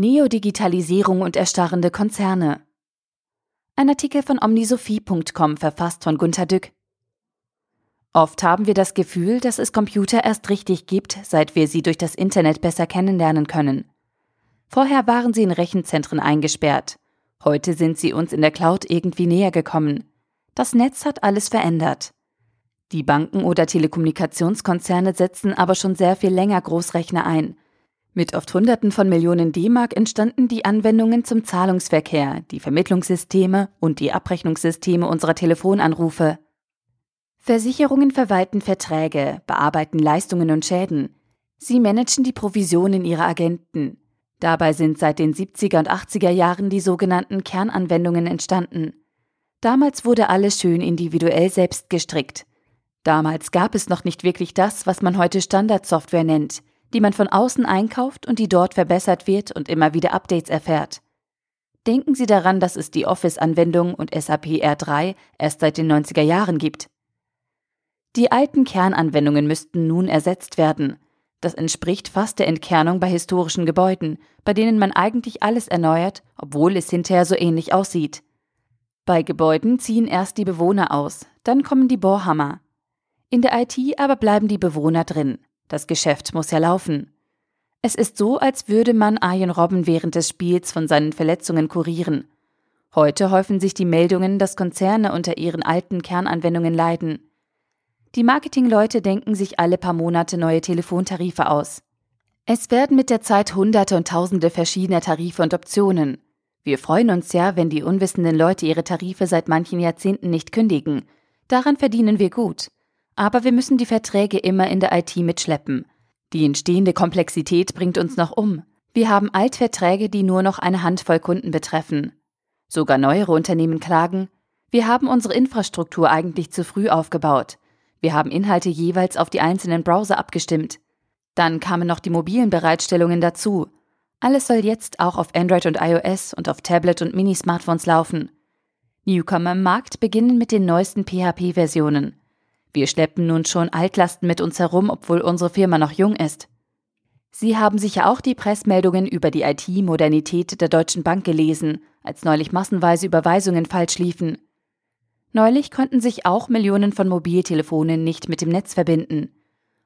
Neodigitalisierung und erstarrende Konzerne. Ein Artikel von omnisophie.com verfasst von Gunter Dück. Oft haben wir das Gefühl, dass es Computer erst richtig gibt, seit wir sie durch das Internet besser kennenlernen können. Vorher waren sie in Rechenzentren eingesperrt. Heute sind sie uns in der Cloud irgendwie näher gekommen. Das Netz hat alles verändert. Die Banken oder Telekommunikationskonzerne setzen aber schon sehr viel länger Großrechner ein mit oft Hunderten von Millionen D-Mark entstanden die Anwendungen zum Zahlungsverkehr, die Vermittlungssysteme und die Abrechnungssysteme unserer Telefonanrufe. Versicherungen verwalten Verträge, bearbeiten Leistungen und Schäden. Sie managen die Provisionen ihrer Agenten. Dabei sind seit den 70er und 80er Jahren die sogenannten Kernanwendungen entstanden. Damals wurde alles schön individuell selbst gestrickt. Damals gab es noch nicht wirklich das, was man heute Standardsoftware nennt die man von außen einkauft und die dort verbessert wird und immer wieder Updates erfährt. Denken Sie daran, dass es die Office-Anwendung und SAP R3 erst seit den 90er Jahren gibt. Die alten Kernanwendungen müssten nun ersetzt werden. Das entspricht fast der Entkernung bei historischen Gebäuden, bei denen man eigentlich alles erneuert, obwohl es hinterher so ähnlich aussieht. Bei Gebäuden ziehen erst die Bewohner aus, dann kommen die Bohrhammer. In der IT aber bleiben die Bewohner drin. Das Geschäft muss ja laufen. Es ist so, als würde man Arjen Robben während des Spiels von seinen Verletzungen kurieren. Heute häufen sich die Meldungen, dass Konzerne unter ihren alten Kernanwendungen leiden. Die Marketingleute denken sich alle paar Monate neue Telefontarife aus. Es werden mit der Zeit Hunderte und Tausende verschiedener Tarife und Optionen. Wir freuen uns ja, wenn die unwissenden Leute ihre Tarife seit manchen Jahrzehnten nicht kündigen. Daran verdienen wir gut. Aber wir müssen die Verträge immer in der IT mitschleppen. Die entstehende Komplexität bringt uns noch um. Wir haben Altverträge, die nur noch eine Handvoll Kunden betreffen. Sogar neuere Unternehmen klagen, wir haben unsere Infrastruktur eigentlich zu früh aufgebaut. Wir haben Inhalte jeweils auf die einzelnen Browser abgestimmt. Dann kamen noch die mobilen Bereitstellungen dazu. Alles soll jetzt auch auf Android und iOS und auf Tablet und Mini-Smartphones laufen. Newcomer im Markt beginnen mit den neuesten PHP-Versionen. Wir schleppen nun schon Altlasten mit uns herum, obwohl unsere Firma noch jung ist. Sie haben sicher auch die Pressmeldungen über die IT-Modernität der Deutschen Bank gelesen, als neulich massenweise Überweisungen falsch liefen. Neulich konnten sich auch Millionen von Mobiltelefonen nicht mit dem Netz verbinden.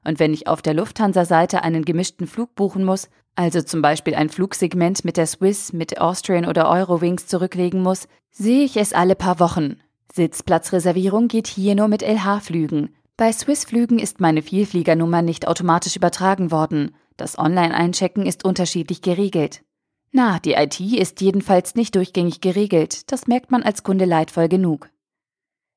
Und wenn ich auf der Lufthansa-Seite einen gemischten Flug buchen muss, also zum Beispiel ein Flugsegment mit der Swiss, mit Austrian oder Eurowings zurücklegen muss, sehe ich es alle paar Wochen. Sitzplatzreservierung geht hier nur mit LH-Flügen. Bei Swiss-Flügen ist meine Vielfliegernummer nicht automatisch übertragen worden. Das Online-Einchecken ist unterschiedlich geregelt. Na, die IT ist jedenfalls nicht durchgängig geregelt. Das merkt man als Kunde leidvoll genug.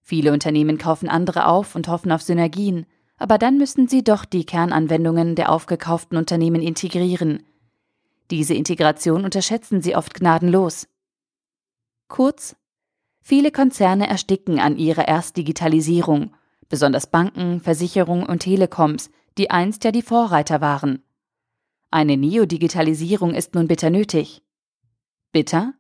Viele Unternehmen kaufen andere auf und hoffen auf Synergien, aber dann müssen sie doch die Kernanwendungen der aufgekauften Unternehmen integrieren. Diese Integration unterschätzen sie oft gnadenlos. Kurz, Viele Konzerne ersticken an ihrer Erstdigitalisierung, besonders Banken, Versicherungen und Telekoms, die einst ja die Vorreiter waren. Eine Neodigitalisierung ist nun bitter nötig. Bitter?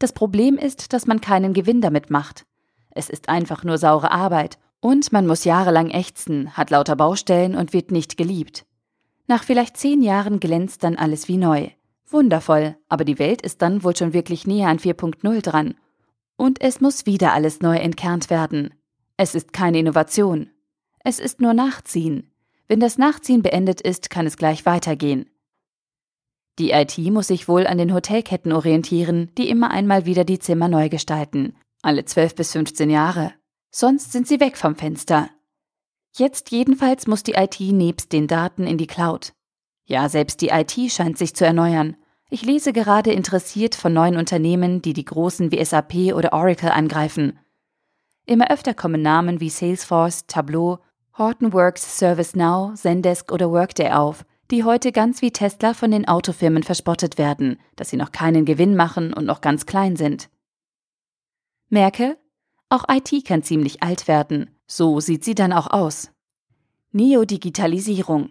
Das Problem ist, dass man keinen Gewinn damit macht. Es ist einfach nur saure Arbeit und man muss jahrelang ächzen, hat lauter Baustellen und wird nicht geliebt. Nach vielleicht zehn Jahren glänzt dann alles wie neu. Wundervoll, aber die Welt ist dann wohl schon wirklich näher an 4.0 dran und es muss wieder alles neu entkernt werden. Es ist keine Innovation. Es ist nur Nachziehen. Wenn das Nachziehen beendet ist, kann es gleich weitergehen. Die IT muss sich wohl an den Hotelketten orientieren, die immer einmal wieder die Zimmer neu gestalten. Alle 12 bis 15 Jahre. Sonst sind sie weg vom Fenster. Jetzt jedenfalls muss die IT nebst den Daten in die Cloud. Ja, selbst die IT scheint sich zu erneuern. Ich lese gerade interessiert von neuen Unternehmen, die die großen wie SAP oder Oracle angreifen. Immer öfter kommen Namen wie Salesforce, Tableau, Hortonworks, ServiceNow, Zendesk oder Workday auf, die heute ganz wie Tesla von den Autofirmen verspottet werden, dass sie noch keinen Gewinn machen und noch ganz klein sind. Merke, auch IT kann ziemlich alt werden. So sieht sie dann auch aus. Neodigitalisierung.